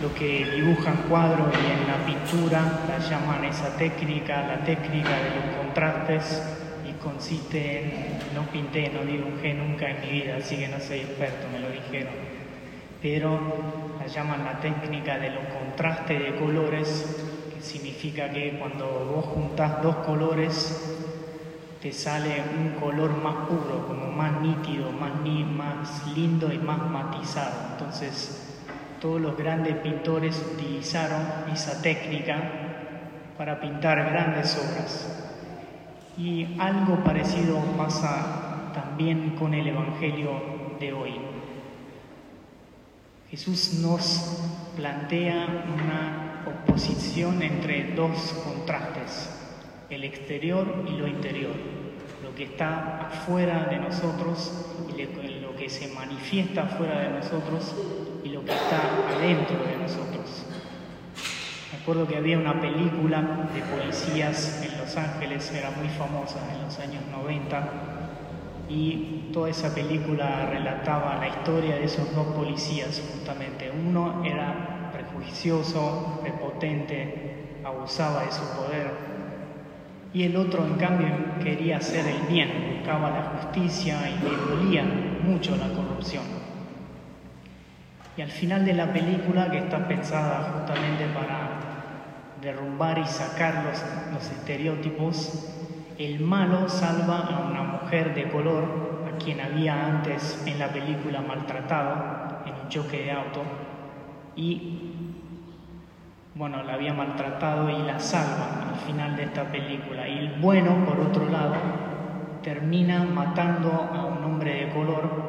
lo que dibujan cuadros y en la pintura la llaman esa técnica, la técnica de los contrastes y consiste en, no pinté, no dibujé nunca en mi vida, así que no soy experto, me lo dijeron, pero la llaman la técnica de los contrastes de colores, que significa que cuando vos juntás dos colores te sale un color más puro, como más nítido, más, más lindo y más matizado. Entonces, todos los grandes pintores utilizaron esa técnica para pintar grandes obras. Y algo parecido pasa también con el Evangelio de hoy. Jesús nos plantea una oposición entre dos contrastes, el exterior y lo interior, lo que está afuera de nosotros y lo que se manifiesta afuera de nosotros y lo que está adentro de nosotros. Me acuerdo que había una película de policías en Los Ángeles, era muy famosa en los años 90, y toda esa película relataba la historia de esos dos policías justamente. Uno era prejuicioso, prepotente, abusaba de su poder, y el otro en cambio quería hacer el bien, buscaba la justicia y le dolía mucho la corrupción. Y al final de la película, que está pensada justamente para derrumbar y sacar los, estereotipos, el malo salva a una mujer de color, a quien había antes en la película maltratado en un choque de auto, y bueno, la había maltratado y la salva al final de esta película. Y el bueno, por otro lado, termina matando a un hombre de color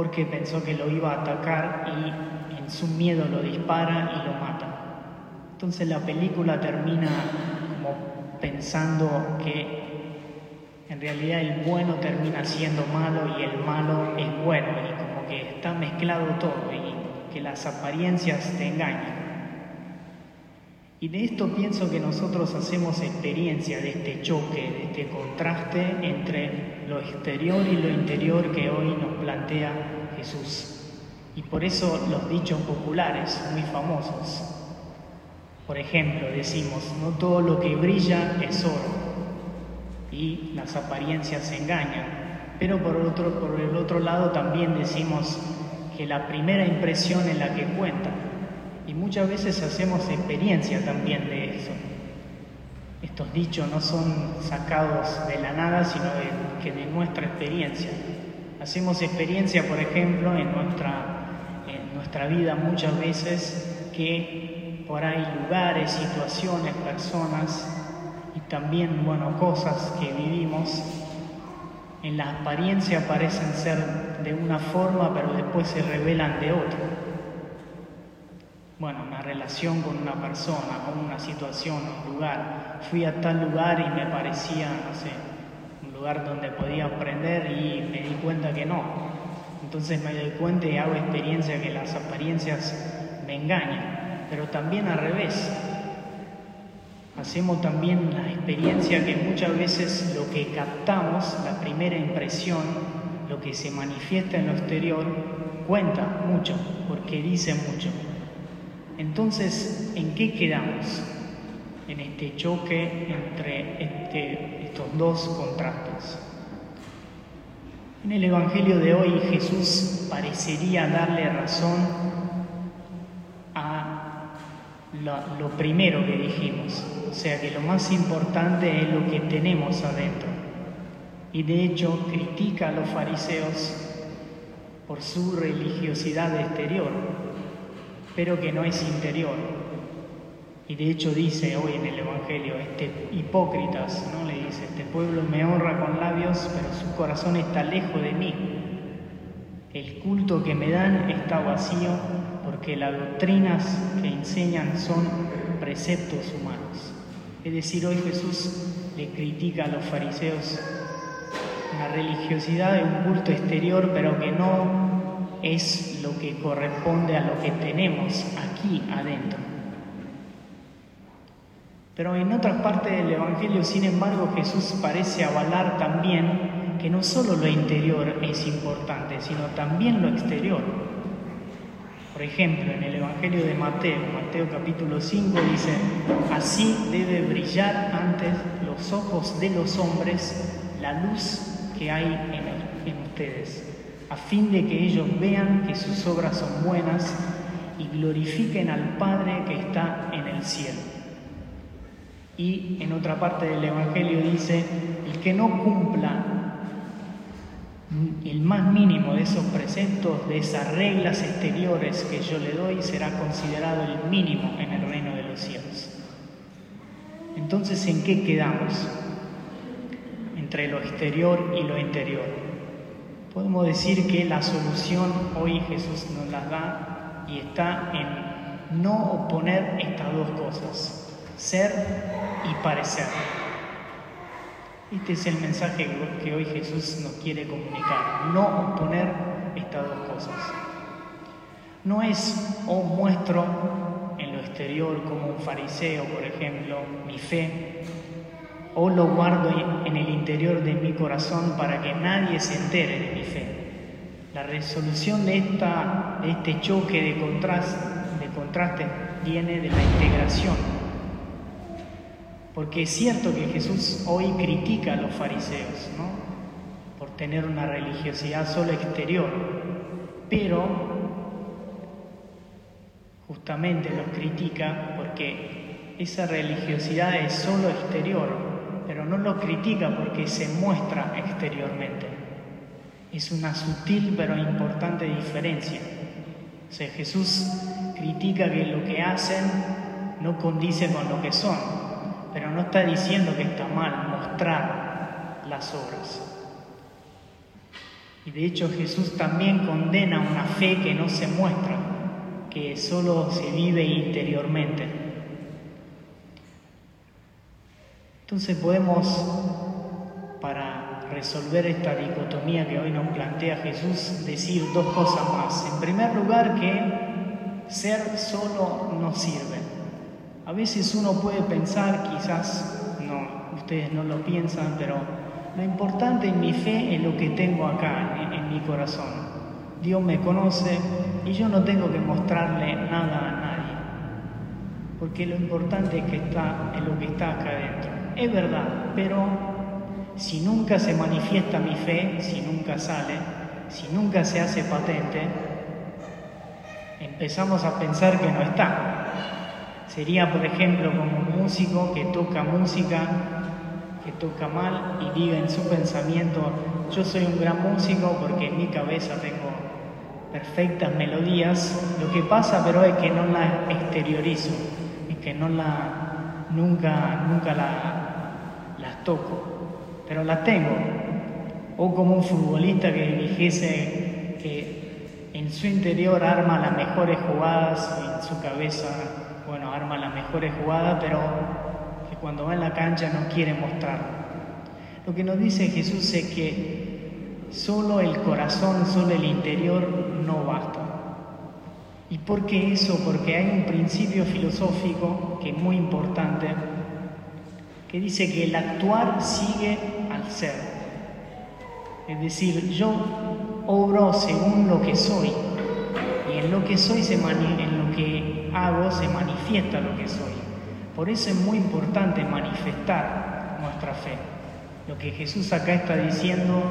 porque pensó que lo iba a atacar y en su miedo lo dispara y lo mata. Entonces la película termina como pensando que en realidad el bueno termina siendo malo y el malo es bueno y como que está mezclado todo y que las apariencias te engañan. Y de esto pienso que nosotros hacemos experiencia de este choque, de este contraste entre lo exterior y lo interior que hoy nos plantea Y por eso los dichos populares, muy famosos. Por ejemplo, decimos, no todo lo que brilla es oro y las apariencias engañan. Pero por el otro lado también decimos que la primera impresión es la que cuenta y muchas veces hacemos experiencia también de eso. Estos dichos no son sacados de la nada, sino de, que de nuestra experiencia. Hacemos experiencia, por ejemplo, en nuestra, en nuestra vida muchas veces que por ahí lugares, situaciones, personas y también, bueno, cosas que vivimos, en la apariencia parecen ser de una forma, pero después se revelan de otra bueno, una relación con una persona, con una situación, un lugar. Fui a tal lugar y me parecía, no sé, lugar donde podía aprender y me di cuenta que no. Entonces me doy cuenta y hago experiencia que las apariencias me engañan, pero también al revés. Hacemos también la experiencia que muchas veces lo que captamos, la primera impresión, lo que se manifiesta en lo exterior, cuenta mucho, porque dice mucho. Entonces, ¿en qué quedamos? En este choque entre este, estos dos contrastes. En el Evangelio de hoy Jesús parecería darle razón a lo, primero que dijimos, o sea que lo más importante es lo que tenemos adentro. Y de hecho critica a los fariseos por su religiosidad exterior, pero que no es interior. Y de hecho dice hoy en el Evangelio, este hipócritas, ¿no? Este pueblo me honra con labios, pero su corazón está lejos de mí. El culto que me dan está vacío porque las doctrinas que enseñan son preceptos humanos. Es decir, hoy Jesús le critica a los fariseos una religiosidad de un culto exterior, pero que no es lo que corresponde a lo que tenemos aquí adentro. Pero en otras partes del Evangelio, sin embargo, Jesús parece avalar también que no solo lo interior es importante, sino también lo exterior. Por ejemplo, en el Evangelio de Mateo, Mateo capítulo 5 dice, así debe brillar ante los ojos de los hombres la luz que hay en, en ustedes, a fin de que ellos vean que sus obras son buenas y glorifiquen al Padre que está en el cielo. Y en otra parte del Evangelio dice, el que no cumpla el más mínimo de esos preceptos, de esas reglas exteriores que yo le doy, será considerado el mínimo en el reino de los cielos. Entonces, ¿en qué quedamos? Entre lo exterior y lo interior. Podemos decir que la solución hoy Jesús nos la da y está en no oponer estas dos cosas, ser y parecer. Este es el mensaje que hoy Jesús nos quiere comunicar, no oponer estas dos cosas. No es o oh, muestro en lo exterior como un fariseo, por ejemplo, mi fe, o lo guardo en el interior de mi corazón para que nadie se entere de mi fe. La resolución de, esta, de este choque de de contraste viene de la integración porque es cierto que Jesús hoy critica a los fariseos, ¿no? Por tener una religiosidad solo exterior, pero justamente los critica porque esa religiosidad es solo exterior, pero no lo critica porque se muestra exteriormente. Es una sutil pero importante diferencia. O Jesús critica que lo que hacen no condice con lo que son, no está diciendo que está mal mostrar las obras. Y de hecho Jesús también condena una fe que no se muestra, que solo se vive interiormente. Entonces podemos, para resolver esta dicotomía que hoy nos plantea Jesús, decir dos cosas más. En primer lugar, que ser solo no sirve. A veces uno puede pensar, quizás no, ustedes no lo piensan, pero lo importante en mi fe es lo que tengo acá, en, mi corazón. Dios me conoce y yo no tengo que mostrarle nada a nadie, porque lo importante es que está en lo que está acá adentro. Es verdad, pero si nunca se manifiesta mi fe, si nunca sale, si nunca se hace patente, empezamos a pensar que no está. Sería, por ejemplo, como un músico que toca música, que toca mal y diga en su pensamiento, yo soy un gran músico porque en mi cabeza tengo perfectas melodías. Lo que pasa pero es que no la exteriorizo, es que no la, nunca, nunca la, las toco, pero las tengo. O como un futbolista que dijese en su interior arma las mejores jugadas en su cabeza bueno, arma las mejores jugadas, pero que cuando va en la cancha no quiere mostrarlo. Lo que nos dice Jesús es que solo el corazón, solo el interior no basta. ¿Y por qué eso? Porque hay un principio filosófico que es muy importante, que dice que el actuar sigue al ser. Es decir, yo obro según lo que soy, en lo que soy se en lo que hago se manifiesta lo que soy. Por eso es muy importante manifestar nuestra fe. Lo que Jesús acá está diciendo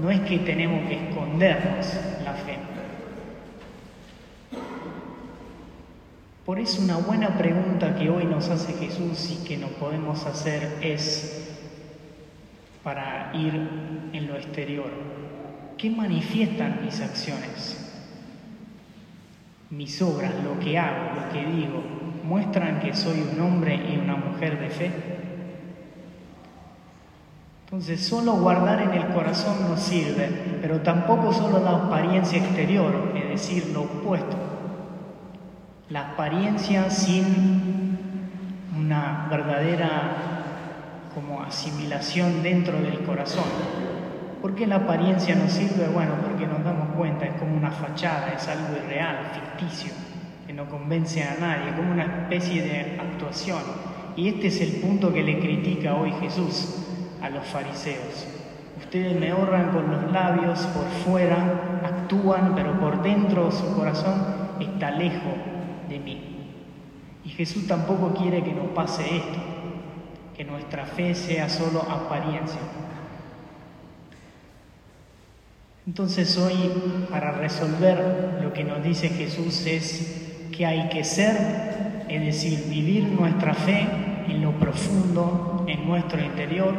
no es que tenemos que escondernos la fe. Por eso una buena pregunta que hoy nos hace Jesús y que nos podemos hacer es para ir en lo exterior. ¿Qué manifiestan mis acciones? Mis obras, lo que hago, lo que digo, muestran que soy un hombre y una mujer de fe. Entonces, solo guardar en el corazón no sirve, pero tampoco solo la apariencia exterior, es decir, lo opuesto. La apariencia sin una verdadera como asimilación dentro del corazón. ¿Por qué la apariencia no sirve? Bueno, porque nos damos es como una fachada, es algo irreal, ficticio, que no convence a nadie, como una especie de actuación. Y este es el punto que le critica hoy Jesús a los fariseos. Ustedes me honran con los labios, por fuera actúan, pero por dentro su corazón es está lejos de mí. Y Jesús tampoco quiere que nos pase esto, que nuestra fe sea solo apariencia. Entonces hoy, para resolver lo que nos dice Jesús es que hay que ser, es decir, vivir nuestra fe en lo profundo, en nuestro interior,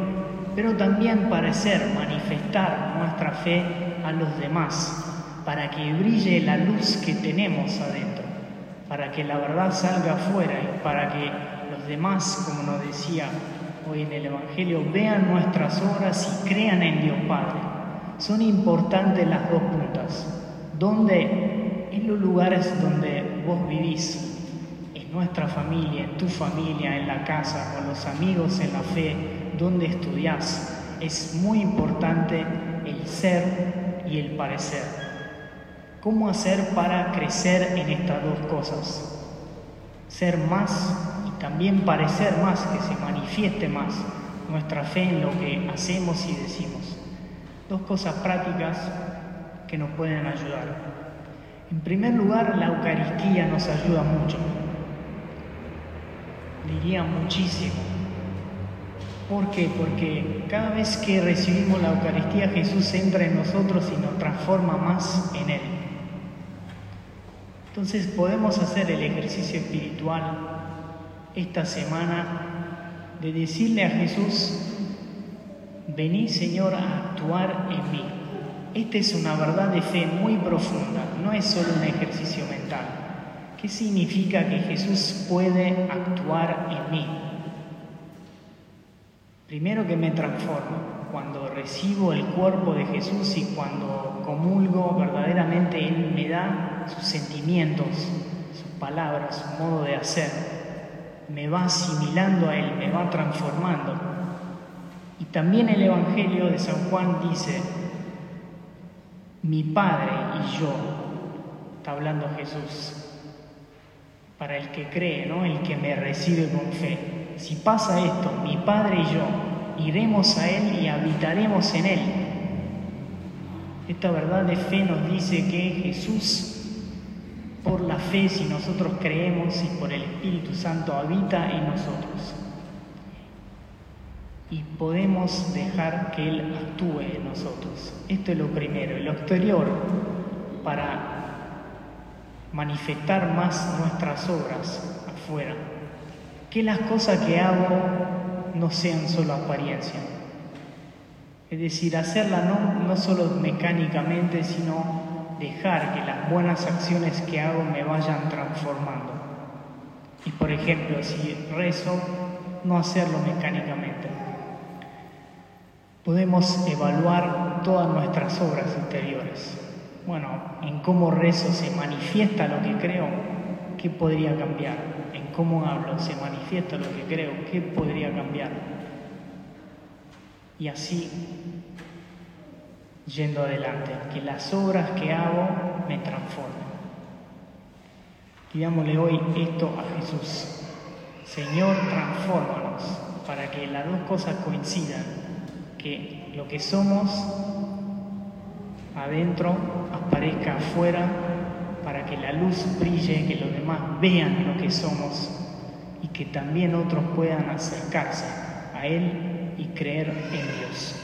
pero también parecer, manifestar nuestra fe a los demás, para que brille la luz que tenemos adentro, para que la verdad salga afuera y para que los demás, como nos decía hoy en el Evangelio, vean nuestras obras y crean en Dios Padre. Son importantes las dos puntas. ¿Dónde? En los lugares donde vos vivís, en nuestra familia, en tu familia, en la casa, con los amigos, en la fe, donde estudiás. Es muy importante el ser y el parecer. ¿Cómo hacer para crecer en estas dos cosas? Ser más y también parecer más, que se manifieste más nuestra fe en lo que hacemos y decimos. Dos cosas prácticas que nos pueden ayudar. En primer lugar, la Eucaristía nos ayuda mucho. Diría muchísimo. ¿Por qué? Porque cada vez que recibimos la Eucaristía, Jesús entra en nosotros y nos transforma más en Él. Entonces podemos hacer el ejercicio espiritual esta semana de decirle a Jesús, vení Señor a actuar en mí. Esta es una verdad de fe muy profunda, no es solo un ejercicio mental. ¿Qué significa que Jesús puede actuar en mí? Primero que me transforma, cuando recibo el cuerpo de Jesús y cuando comulgo, verdaderamente Él me da sus sentimientos, sus palabras, su modo de hacer. Me va asimilando a Él, me va transformando. Y también el Evangelio de San Juan dice, mi Padre y yo, está hablando Jesús, para el que cree, ¿no? el que me recibe con fe. Si pasa esto, mi Padre y yo iremos a Él y habitaremos en Él. Esta verdad de fe nos dice que Jesús, por la fe, si nosotros creemos y por el Espíritu Santo, habita en nosotros. Y podemos dejar que Él actúe en nosotros. Esto es lo primero. Lo exterior, para manifestar más nuestras obras afuera. Que las cosas que hago no sean solo apariencia. Es decir, hacerla no, no solo mecánicamente, sino dejar que las buenas acciones que hago me vayan transformando. Y por ejemplo, si rezo, no hacerlo mecánicamente. Podemos evaluar todas nuestras obras interiores bueno, en cómo rezo se manifiesta lo que creo, ¿qué podría cambiar? En cómo hablo se manifiesta lo que creo, ¿qué podría cambiar? Y así, yendo adelante, que las obras que hago me transformen. Digámosle hoy esto a Jesús. Señor, transfórmanos para que las dos cosas coincidan, que lo que somos adentro aparezca afuera para que la luz brille, que los demás vean lo que somos y que también otros puedan acercarse a Él y creer en Dios.